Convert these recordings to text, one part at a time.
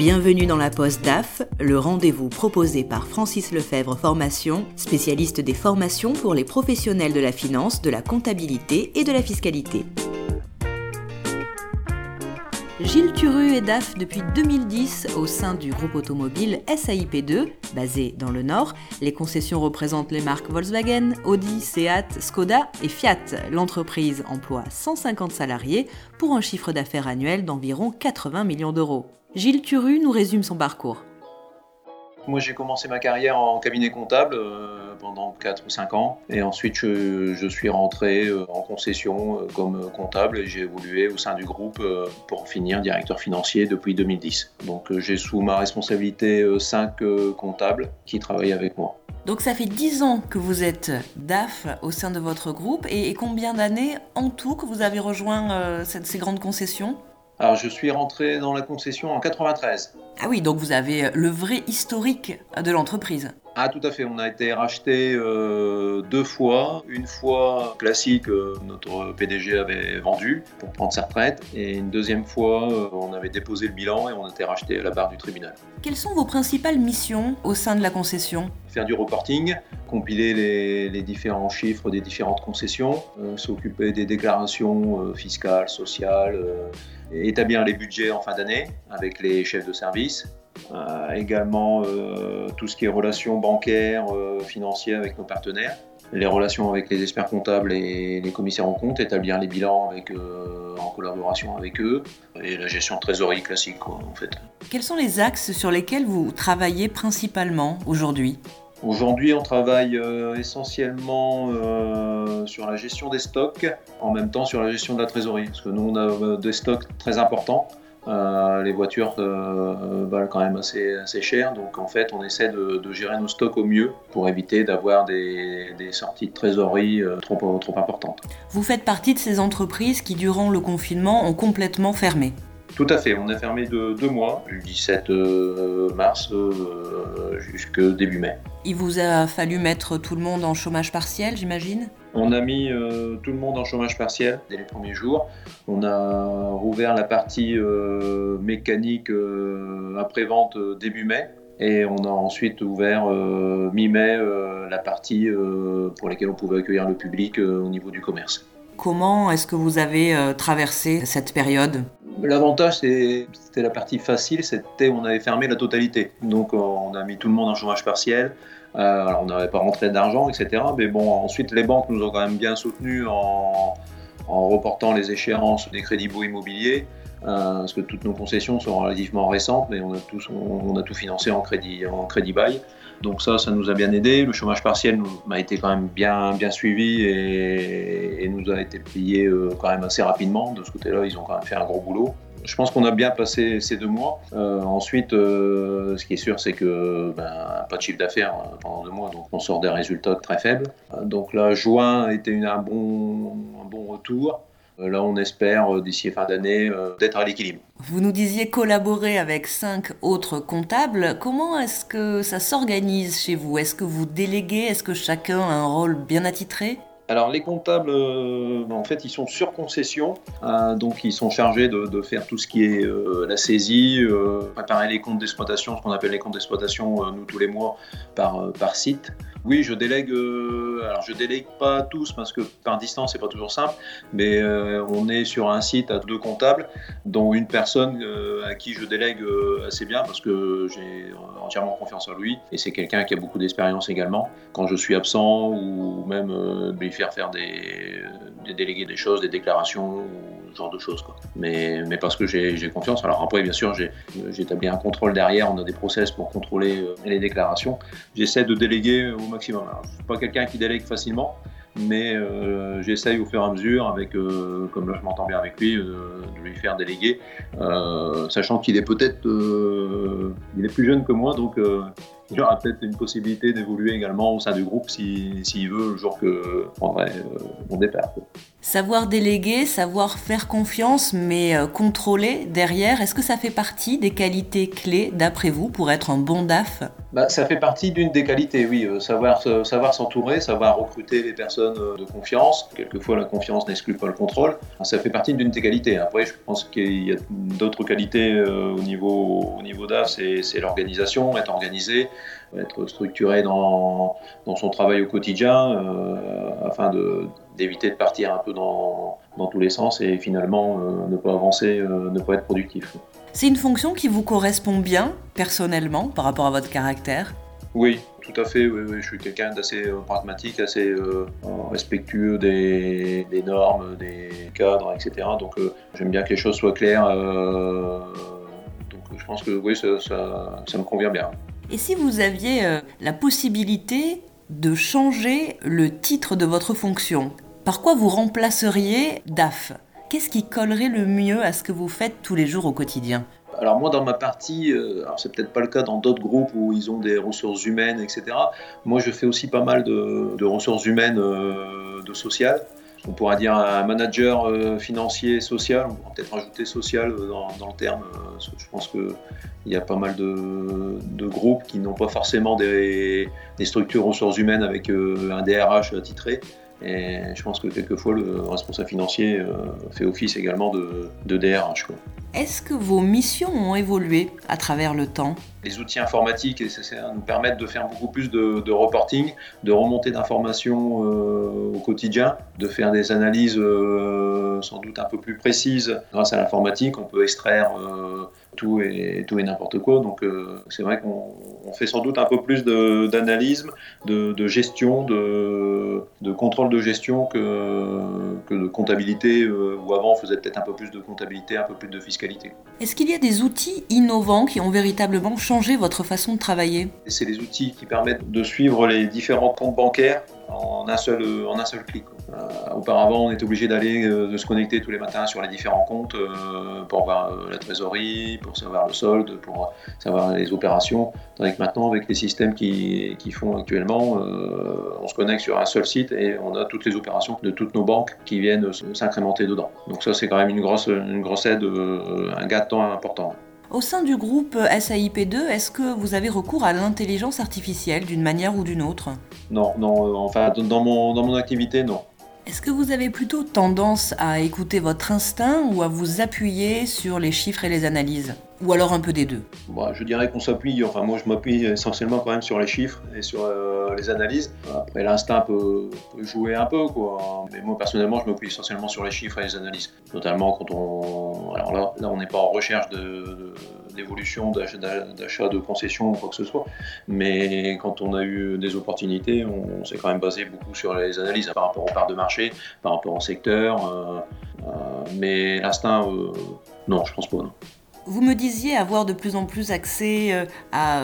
Bienvenue dans la Poste DAF, le rendez-vous proposé par Francis Lefebvre Formation, spécialiste des formations pour les professionnels de la finance, de la comptabilité et de la fiscalité. Gilles Turu est DAF depuis 2010 au sein du groupe automobile SAIP2, basé dans le Nord. Les concessions représentent les marques Volkswagen, Audi, Seat, Skoda et Fiat. L'entreprise emploie 150 salariés pour un chiffre d'affaires annuel d'environ 80 millions d'euros. Gilles Turu nous résume son parcours. Moi, j'ai commencé ma carrière en cabinet comptable euh, pendant 4 ou 5 ans. Et ensuite, je, suis rentré euh, en concession euh, comme comptable et j'ai évolué au sein du groupe pour finir directeur financier depuis 2010. Donc, j'ai sous ma responsabilité 5 comptables qui travaillent avec moi. Donc ça fait 10 ans que vous êtes DAF au sein de votre groupe et, combien d'années en tout que vous avez rejoint ces grandes concessions? Alors, je suis rentré dans la concession en 93. Ah oui, donc vous avez le vrai historique de l'entreprise. Ah tout à fait, on a été racheté euh, deux fois. Une fois classique, euh, notre PDG avait vendu pour prendre sa retraite. Et une deuxième fois, euh, on avait déposé le bilan et on a été racheté à la barre du tribunal. Quelles sont vos principales missions au sein de la concession? Faire du reporting, compiler les, les, différents chiffres des différentes concessions, s'occuper des déclarations fiscales, sociales établir les budgets en fin d'année avec les chefs de service, également euh, tout ce qui est relations bancaires, euh, financières avec nos partenaires, les relations avec les experts comptables et les commissaires en compte, établir les bilans avec, en collaboration avec eux, et la gestion de trésorerie classique en fait. Quels sont les axes sur lesquels vous travaillez principalement aujourd'hui? Aujourd'hui, on travaille euh, essentiellement euh, sur la gestion des stocks, en même temps sur la gestion de la trésorerie, parce que nous, on a euh, des stocks très importants. Les voitures valent quand même assez, cher, donc en fait, on essaie de, gérer nos stocks au mieux pour éviter d'avoir des, sorties de trésorerie trop importantes. Vous faites partie de ces entreprises qui, durant le confinement, ont complètement fermé tout à fait, on est fermé de deux mois, du 17 euh, mars euh, jusqu'au début mai. Il vous a fallu mettre tout le monde en chômage partiel, j'imagine? On a mis euh, tout le monde en chômage partiel dès les premiers jours. On a rouvert la partie mécanique après-vente début mai. Et on a ensuite ouvert mi-mai la partie pour laquelle on pouvait accueillir le public au niveau du commerce. Comment est-ce que vous avez traversé cette période? L'avantage, c'était la partie facile, c'était on avait fermé la totalité. Donc on a mis tout le monde en chômage partiel. Euh, on n'avait pas rentré d'argent, etc. Mais bon, ensuite les banques nous ont quand même bien soutenus en, reportant les échéances des crédits beaux immobiliers. Euh, parce que toutes nos concessions sont relativement récentes, mais on a, tout financé en crédit, en. Donc ça, ça nous a bien aidé. Le chômage partiel m'a été quand même bien, bien suivi et, nous a été payé euh, quand même assez rapidement. De ce côté-là, ils ont quand même fait un gros boulot. Je pense qu'on a bien passé ces deux mois. Euh, ensuite, euh, ce qui est sûr, c'est que ben, pas de chiffre d'affaires pendant deux mois, donc on sort des résultats très faibles. Donc là, juin était une, un, bon, un bon retour. Euh, là, on espère euh, d'ici fin d'année euh, d'être à l'équilibre. Vous nous disiez collaborer avec cinq autres comptables. Comment est-ce que ça s'organise chez vous? Est-ce que vous déléguez? Est-ce que chacun a un rôle bien attitré? Alors les comptables, en fait, ils sont sur concession, donc ils sont chargés de, faire tout ce qui est la saisie, préparer les comptes d'exploitation, ce qu'on appelle les comptes d'exploitation, nous tous les mois par, par site. Oui, je délègue. Euh, alors, je délègue pas tous parce que par distance, c'est pas toujours simple. Mais euh, on est sur un site à deux comptables, dont une personne euh, à qui je délègue assez bien parce que j'ai entièrement confiance en lui. Et c'est quelqu'un qui a beaucoup d'expérience également. Quand je suis absent ou même lui faire faire des, des délégués des choses, des déclarations ce genre de choses. Quoi. Mais, mais parce que j'ai confiance. Alors après, bien sûr, j'ai établi un contrôle derrière. On a des process pour contrôler les déclarations. J'essaie de déléguer au maximum. je ne suis pas quelqu'un qui délègue facilement, mais euh, j'essaye au fur et à mesure, avec, euh, comme là je m'entends bien avec lui, euh, de lui faire déléguer, sachant qu'il est peut-être il est plus jeune que moi, donc il aura peut-être une possibilité d'évoluer également au sein du groupe s'il veut le jour que prendrai mon départ. Savoir déléguer, savoir faire confiance, mais euh, contrôler derrière, est-ce que ça fait partie des qualités clés, d'après vous, pour être un bon DAF? Bah, Ça fait partie d'une des qualités, oui. Euh, savoir s'entourer, savoir recruter les personnes euh, de confiance. Quelquefois, la confiance n'exclut pas le contrôle. Ça fait partie d'une des qualités. Après, je pense qu'il y a d'autres qualités au niveau, au niveau DAF, c'est l'organisation, être organisé, être structuré dans, dans son travail au quotidien, afin de d'éviter de partir un peu dans, dans, tous les sens et finalement euh, ne pas avancer, euh, ne pas être productif. C'est une fonction qui vous correspond bien personnellement par rapport à votre caractère? Oui, tout à fait. Oui, je suis quelqu'un d'assez euh, pragmatique, assez respectueux des, des, normes, des cadres, etc. Donc j'aime bien que les choses soient claires. donc je pense que oui, ça, ça, ça me convient bien. Et si vous aviez la possibilité de changer le titre de votre fonction, par quoi vous remplaceriez DAF Qu'est-ce qui collerait le mieux à ce que vous faites tous les jours au quotidien? Alors moi dans ma partie, euh, alors c'est peut-être pas le cas dans d'autres groupes où ils ont des ressources humaines, etc. Moi je fais aussi pas mal de, ressources humaines euh, de social. On pourra dire un manager euh, financier social, on pourra peut-être rajouter social dans, le terme. je pense qu'il y a pas mal de, groupes qui n'ont pas forcément des, structures ressources humaines avec un DRH attitré. Et je pense que quelquefois, le responsable financier euh, fait office également de DRH. Est-ce que vos missions ont évolué à travers le temps? Les outils informatiques nous permettent de faire beaucoup plus de, reporting, de remonter d'informations euh, au quotidien, de faire des analyses euh, sans doute un peu plus précises. Grâce à l'informatique, on peut extraire tout et, tout et n'importe quoi. Donc c'est vrai qu'on fait sans doute un peu plus d'analyse, de, gestion, de, contrôle de gestion que, que de comptabilité, euh, où avant on faisait peut-être un peu plus de comptabilité, un peu plus de fiscalité. Est-ce qu'il y a des outils innovants qui ont véritablement changé votre façon de travailler? C'est des outils qui permettent de suivre les différents comptes bancaires en un seul, en un seul clic. Euh, auparavant, on était obligé d'aller euh, de se connecter tous les matins sur les différents comptes euh, pour voir la trésorerie, pour savoir le solde, pour savoir les opérations. Tandis que maintenant, avec les systèmes qui, qui font actuellement, on se connecte sur un seul site et on a toutes les opérations de toutes nos banques qui viennent s'incrémenter dedans. Donc ça, c'est quand même une grosse, une grosse aide, un gain de temps important. Au sein du groupe SAIP2, est-ce que vous avez recours à l'intelligence artificielle d'une manière ou d'une autre? Non, non, enfin dans mon, dans mon activité, non. Est-ce que vous avez plutôt tendance à écouter votre instinct ou à vous appuyer sur les chiffres et les analyses? Ou alors un peu des deux bah, Je dirais qu'on s'appuie, enfin moi je m'appuie essentiellement quand même sur les chiffres et sur euh, les analyses. Après l'instinct peut, jouer un peu, quoi. mais moi personnellement je m'appuie essentiellement sur les chiffres et les analyses. Notamment quand on... Alors là, là on n'est pas en recherche d'évolution d'achat de concessions ou quoi que ce soit. Mais quand on a eu des opportunités, on, s'est quand même basé beaucoup sur les analyses par rapport aux parts de marché, par rapport au secteur. Euh, euh, mais l'instinct, non, je pense pas. Non. Vous me disiez avoir de plus en plus accès à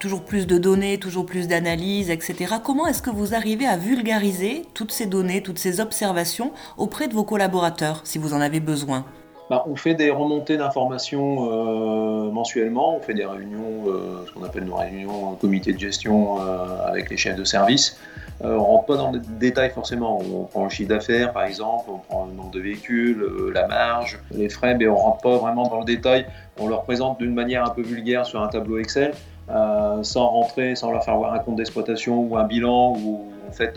toujours plus de données, toujours plus d'analyses, etc. Comment est-ce que vous arrivez à vulgariser toutes ces données, toutes ces observations auprès de vos collaborateurs, si vous en avez besoin? Bah, on fait des remontées d'informations euh, mensuellement, on fait des réunions, euh, ce qu'on appelle nos réunions comité de gestion euh, avec les chefs de service. On rentre pas dans les détails forcément, on prend le chiffre d'affaires par exemple, on prend le nombre de véhicules, la marge, les frais, mais on rentre pas vraiment dans le détail. On leur présente d'une manière un peu vulgaire sur un tableau Excel, sans rentrer, sans leur faire voir un compte d'exploitation ou un bilan où en fait,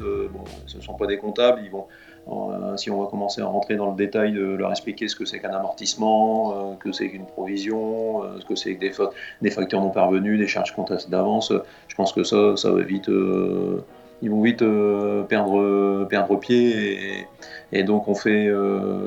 ce ne sont pas des comptables, euh, si on va commencer à rentrer dans le détail de leur expliquer ce que c'est qu'un amortissement, euh, que c'est qu'une provision, euh, ce que c'est que des, des, factures non parvenues, des charges comptables d'avance, je pense que ça, ça va vite, ils vont vite perdre, perdre pied. Et, donc, on fait,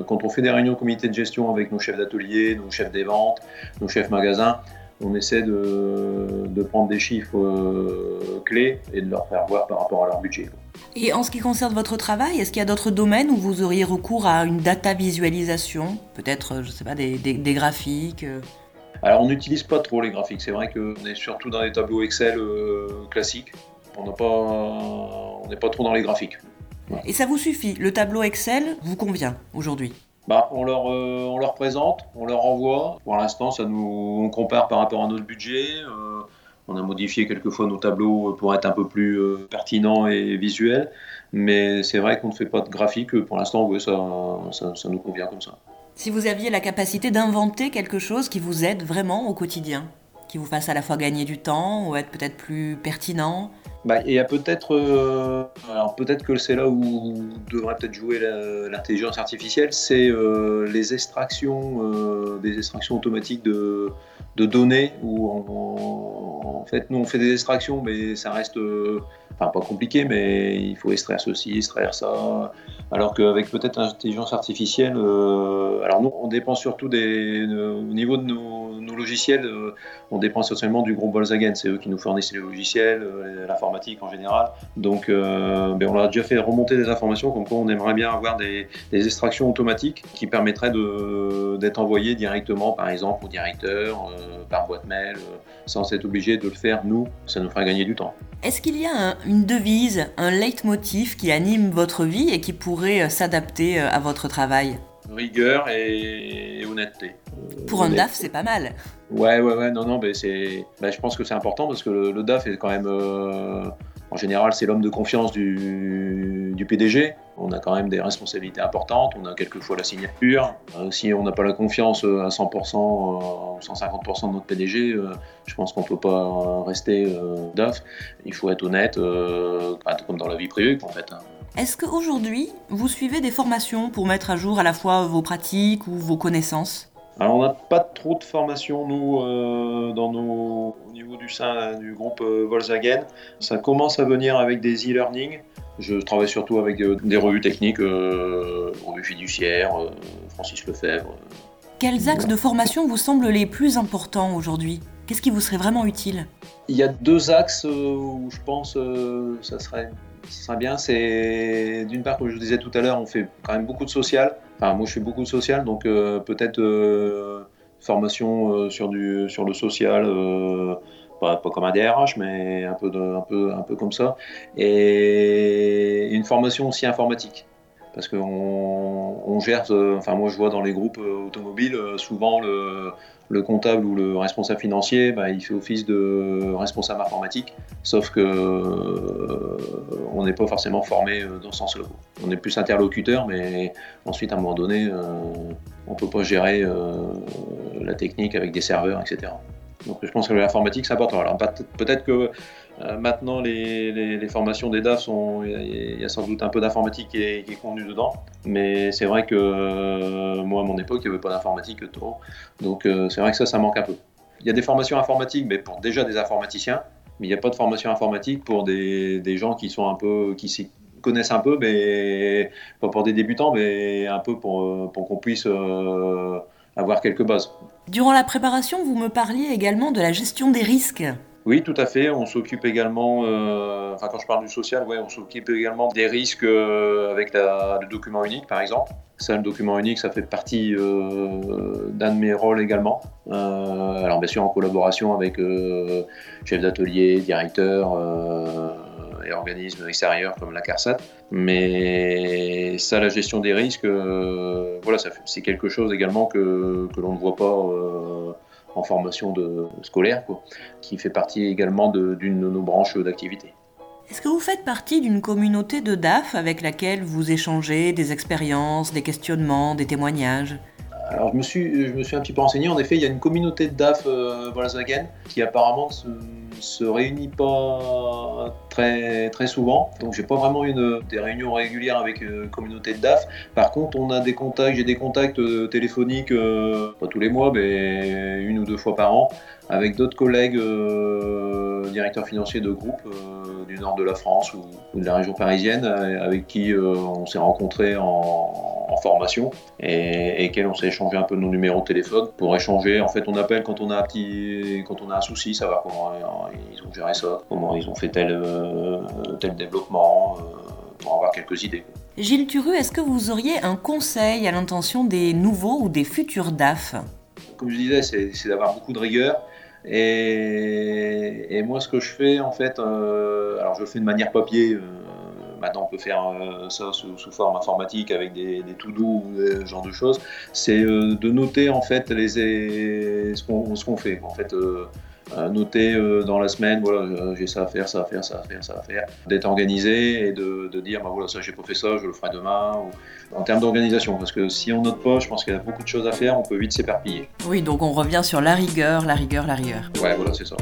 quand on fait des réunions comité de gestion avec nos chefs d'atelier, nos chefs des ventes, nos chefs magasins, on essaie de, de prendre des chiffres clés et de leur faire voir par rapport à leur budget. Et en ce qui concerne votre travail, est-ce qu'il y a d'autres domaines où vous auriez recours à une data visualisation Peut-être, je ne sais pas, des, graphiques euh? Alors, on n'utilise pas trop les graphiques. C'est vrai qu'on est surtout dans des tableaux Excel euh, classiques. On n'est pas, pas trop dans les graphiques. Et ça vous suffit Le tableau Excel vous convient aujourd'hui bah, on, leur, euh, on leur présente, on leur envoie. Pour l'instant, ça nous, on compare par rapport à notre budget On a modifié quelquefois nos tableaux pour être un peu plus pertinents et visuels. Mais c'est vrai qu'on ne fait pas de graphique. Pour l'instant, oui, ça, ça, ça nous convient comme ça. Si vous aviez la capacité d'inventer quelque chose qui vous aide vraiment au quotidien, qui vous fasse à la fois gagner du temps ou être peut-être plus pertinent bah, il y a peut-être, euh, alors peut-être que c'est là où devrait peut-être jouer l'intelligence artificielle, c'est euh, les extractions, euh, des extractions automatiques de, données où en, fait nous on fait des extractions, mais ça reste, enfin pas compliqué, mais il faut extraire ceci, extraire ça. Alors qu'avec peut-être l'intelligence artificielle, alors nous on dépend surtout des, au niveau de nos, logiciels, on dépend essentiellement du groupe Volkswagen, c'est eux qui nous fournissent les logiciels, l'information en général. Donc euh, ben, on a déjà fait remonter des informations comme quoi on aimerait bien avoir des, extractions automatiques qui permettraient d'être envoyées directement par exemple au directeur, euh, par boîte mail, euh, sans être obligé de le faire nous. Ça nous ferait gagner du temps. Est-ce qu'il y a une devise, un leitmotiv qui anime votre vie et qui pourrait s'adapter à votre travail Rigueur et, honnêteté. Pour un DAF, c'est pas mal. Ouais, ouais, ouais, non, non, mais c'est, bah, je pense que c'est important parce que le, DAF est quand même, euh, en général, c'est l'homme de confiance du, du, PDG. On a quand même des responsabilités importantes, on a quelquefois la signature. Euh, si on n'a pas la confiance euh, à 100% ou 150% de notre PDG, je pense qu'on ne peut pas rester DAF. Il faut être honnête, comme dans la vie privée, en fait. Hein. Est-ce qu'aujourd'hui, vous suivez des formations pour mettre à jour à la fois vos pratiques ou vos connaissances? Alors on n'a pas trop de formation nous euh, dans nos, au niveau du sein du groupe euh, Volkswagen. Ça commence à venir avec des e-learning. Je travaille surtout avec euh, des revues techniques, revues fiduciaires, Francis Lefebvre. Quels axes de formation vous semblent les plus importants aujourd'hui? Qu'est-ce qui vous serait vraiment utile? Il y a deux axes où je pense que ça serait, ça serait bien. C'est d'une part, comme je vous disais tout à l'heure, on fait quand même beaucoup de social moi, je fais beaucoup de social, donc euh, peut-être euh, formation euh, sur, du, sur le social, pas, comme un DRH, mais un peu, un, peu, un peu comme ça. Et une formation aussi informatique parce qu'on on gère, enfin moi je vois dans les groupes automobiles souvent le, le comptable ou le responsable financier, bah, il fait office de responsable informatique, sauf que euh, on n'est pas forcément formé euh, dans ce sens-là. On est plus interlocuteur, mais ensuite à un moment donné, euh, on ne peut pas gérer la technique avec des serveurs, etc. Donc je pense que l'informatique c'est important. Alors peut-être que euh, maintenant les, formations des DAF il y, a sans doute un peu d'informatique qui est, qui contenu dedans, mais c'est vrai que euh, moi à mon époque il n'y avait pas d'informatique trop, donc euh, c'est vrai que ça ça manque un peu. Il y a des formations informatiques, mais pour déjà des informaticiens, mais il n'y a pas de formation informatique pour des, gens qui sont un peu qui s'y connaissent un peu, mais pas pour des débutants, mais un peu pour qu'on puisse avoir quelques bases. Durant la préparation, vous me parliez également de la gestion des risques. Oui, tout à fait. On s'occupe également, euh, enfin quand je parle du social, ouais, on s'occupe également des risques euh, avec le document unique, par exemple. Ça, le document unique, ça fait partie euh, d'un de mes rôles également. alors bien sûr en collaboration avec chef d'atelier, directeur et organismes extérieurs comme la CARSAT. Mais ça, la gestion des risques, voilà, c'est quelque chose également que, que l'on ne voit pas en formation de, scolaire, quoi, qui fait partie également d'une de, nos branches d'activité. Est-ce que vous faites partie d'une communauté de DAF avec laquelle vous échangez des expériences, des questionnements, des témoignages? Alors je me, suis, je me suis un petit peu renseigné, en effet il y a une communauté de DAF euh, Volkswagen qui apparemment se, se réunit pas très, très souvent, donc j'ai pas vraiment une, des réunions régulières avec euh, communauté de DAF. Par contre, on a des contacts, j'ai des contacts euh, téléphoniques, euh, pas tous les mois, mais une ou deux fois par an, avec d'autres collègues directeurs financiers de groupe du nord de la France ou, de la région parisienne, avec qui on s'est rencontrés en en formation et, et on s'est échangé un peu nos numéros de téléphone pour échanger. En fait, on appelle quand on a un petit, quand on a un souci, savoir comment ils ont géré ça, comment ils ont fait tel, euh, tel développement, euh, pour avoir quelques idées. Gilles Turu, est-ce que vous auriez un conseil à l'intention des nouveaux ou des futurs DAF? Comme je disais, c'est d'avoir beaucoup de rigueur. Et, et, moi, ce que je fais, en fait, euh, alors je le fais de manière papier, maintenant on peut faire euh, ça sous, forme informatique avec des, des to-do ou ce genre de choses, c'est euh, de noter en fait les, ce qu'on fait. En fait, euh, noter dans la semaine, voilà, j'ai ça à faire, ça à faire, ça à faire, ça à faire. D'être organisé et de, dire, bah, voilà, ça j'ai pas fait ça, je le ferai demain. en termes d'organisation, parce que si on note pas, je pense qu'il y a beaucoup de choses à faire, on peut vite s'éparpiller. Oui, donc on revient sur la rigueur, la rigueur, la rigueur. Ouais, voilà, c'est ça.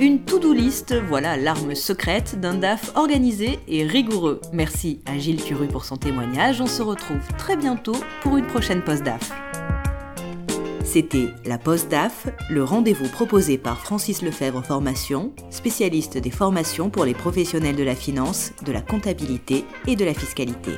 Une to-do list, voilà l'arme secrète d'un DAF organisé et rigoureux. Merci à Gilles Turu pour son témoignage. On se retrouve très bientôt pour une prochaine post DAF. C'était la Post DAF, le rendez-vous proposé par Francis Lefebvre Formation, spécialiste des formations pour les professionnels de la finance, de la comptabilité et de la fiscalité.